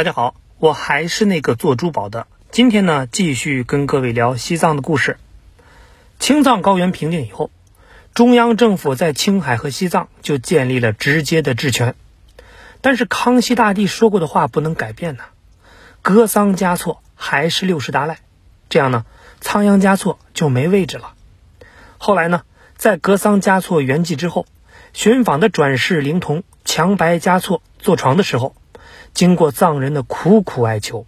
大家好，我还是那个做珠宝的。今天呢，继续跟各位聊西藏的故事。青藏高原平定以后，中央政府在青海和西藏就建立了直接的治权。但是康熙大帝说过的话不能改变呐，格桑嘉措还是六世达赖，这样呢，仓央嘉措就没位置了。后来呢，在格桑嘉措圆寂之后，寻访的转世灵童强白嘉措坐床的时候。经过藏人的苦苦哀求，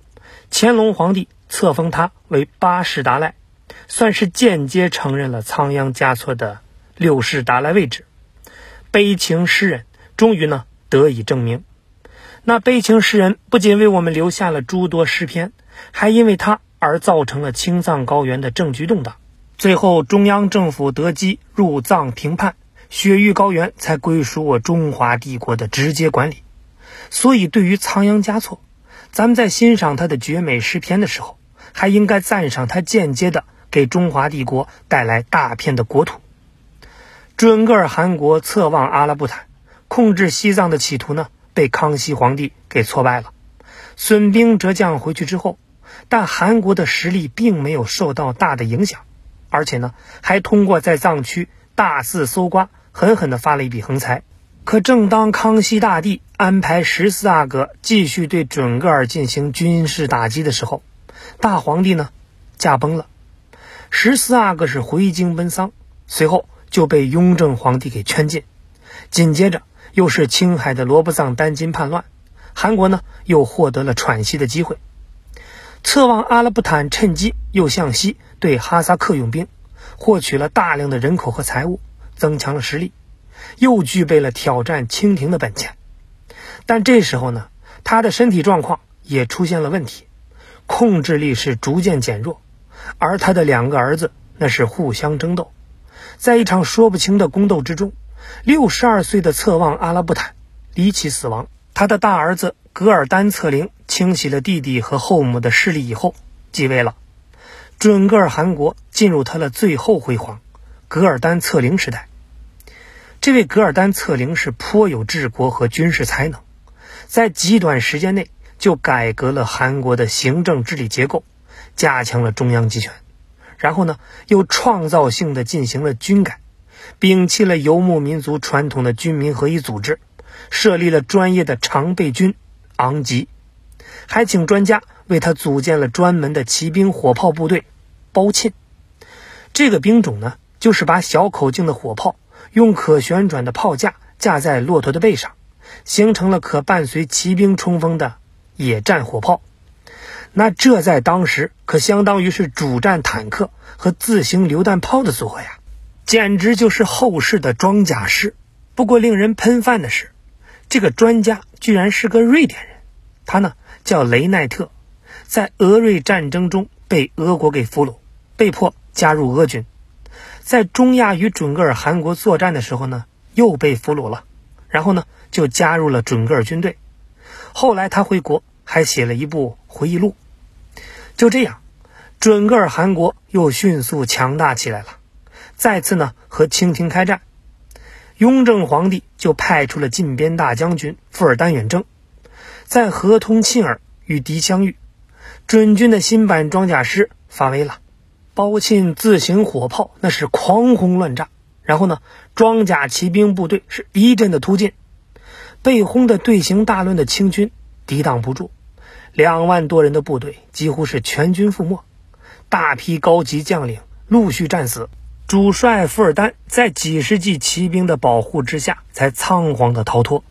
乾隆皇帝册封他为八世达赖，算是间接承认了仓央嘉措的六世达赖位置。悲情诗人终于呢得以证明。那悲情诗人不仅为我们留下了诸多诗篇，还因为他而造成了青藏高原的政局动荡。最后，中央政府得机入藏平叛，雪域高原才归属我中华帝国的直接管理。所以，对于仓央嘉措，咱们在欣赏他的绝美诗篇的时候，还应该赞赏他间接的给中华帝国带来大片的国土。准噶尔汗国侧望阿拉布坦，控制西藏的企图呢，被康熙皇帝给挫败了，损兵折将回去之后，但韩国的实力并没有受到大的影响，而且呢，还通过在藏区大肆搜刮，狠狠地发了一笔横财。可正当康熙大帝安排十四阿哥继续对准噶尔进行军事打击的时候，大皇帝呢驾崩了。十四阿哥是回京奔丧，随后就被雍正皇帝给圈禁。紧接着又是青海的罗布藏丹津叛乱，韩国呢又获得了喘息的机会。侧望阿拉布坦趁机又向西对哈萨克用兵，获取了大量的人口和财物，增强了实力。又具备了挑战清廷的本钱，但这时候呢，他的身体状况也出现了问题，控制力是逐渐减弱，而他的两个儿子那是互相争斗，在一场说不清的宫斗之中，六十二岁的侧望阿拉布坦离奇死亡，他的大儿子噶尔丹策灵清洗了弟弟和后母的势力以后继位了，准噶尔汗国进入他的最后辉煌——噶尔丹策灵时代。这位噶尔丹策灵是颇有治国和军事才能，在极短时间内就改革了韩国的行政治理结构，加强了中央集权，然后呢又创造性的进行了军改，摒弃了游牧民族传统的军民合一组织，设立了专业的常备军昂吉，还请专家为他组建了专门的骑兵火炮部队包沁。这个兵种呢，就是把小口径的火炮。用可旋转的炮架架在骆驼的背上，形成了可伴随骑兵冲锋的野战火炮。那这在当时可相当于是主战坦克和自行榴弹炮的组合呀，简直就是后世的装甲师。不过令人喷饭的是，这个专家居然是个瑞典人，他呢叫雷奈特，在俄瑞战争中被俄国给俘虏，被迫加入俄军。在中亚与准噶尔汗国作战的时候呢，又被俘虏了，然后呢就加入了准噶尔军队。后来他回国，还写了一部回忆录。就这样，准噶尔汗国又迅速强大起来了，再次呢和清廷开战。雍正皇帝就派出了禁边大将军富尔丹远征，在河通沁尔与敌相遇，准军的新版装甲师发威了。包沁自行火炮那是狂轰乱炸，然后呢，装甲骑兵部队是一阵的突进，被轰的队形大乱的清军抵挡不住，两万多人的部队几乎是全军覆没，大批高级将领陆续战死，主帅富尔丹在几十骑骑兵的保护之下才仓皇的逃脱。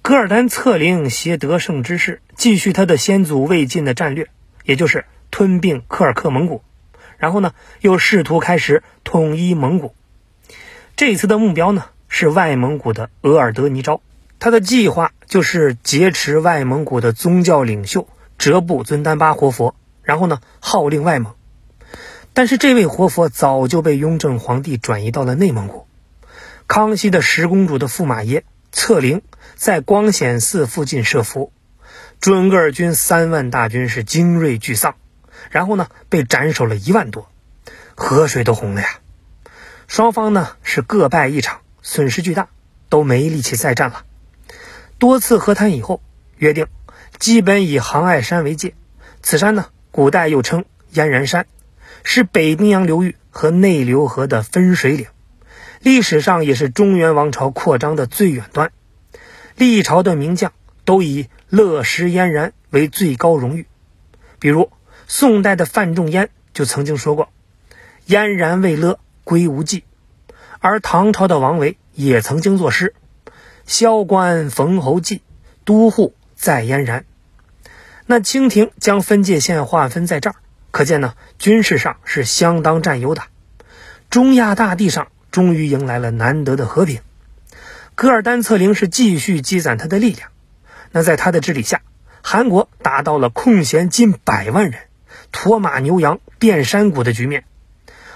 噶尔丹策灵携得胜之势，继续他的先祖魏晋的战略，也就是吞并柯尔克蒙古。然后呢，又试图开始统一蒙古。这次的目标呢是外蒙古的额尔德尼昭，他的计划就是劫持外蒙古的宗教领袖哲布尊丹巴活佛，然后呢号令外蒙。但是这位活佛早就被雍正皇帝转移到了内蒙古。康熙的十公主的驸马爷策凌在光显寺附近设伏，准噶尔军三万大军是精锐俱丧。然后呢，被斩首了一万多，河水都红了呀。双方呢是各败一场，损失巨大，都没力气再战了。多次和谈以后，约定基本以杭爱山为界。此山呢，古代又称燕然山，是北冰洋流域和内流河的分水岭，历史上也是中原王朝扩张的最远端。历朝的名将都以乐石燕然为最高荣誉，比如宋代的范仲淹就曾经说过：“燕然未勒，归无计。”而唐朝的王维也曾经作诗：“萧关逢侯骑，都护在燕然。”那清廷将分界线划分在这儿，可见呢，军事上是相当占优的。中亚大地上终于迎来了难得的和平。噶尔丹策凌是继续积攒他的力量。那在他的治理下，韩国达到了空闲近百万人、驼马牛羊遍山谷的局面。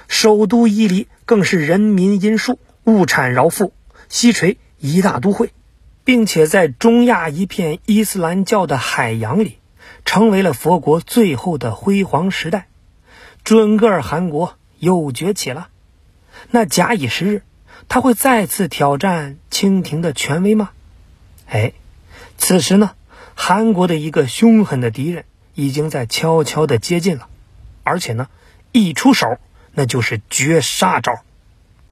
首都伊犁更是人民殷树、物产饶富，西垂一大都会，并且在中亚一片伊斯兰教的海洋里。成为了佛国最后的辉煌时代，准噶尔汗国又崛起了。那假以时日，他会再次挑战清廷的权威吗？哎，此时呢，韩国的一个凶狠的敌人已经在悄悄的接近了，而且呢，一出手那就是绝杀招。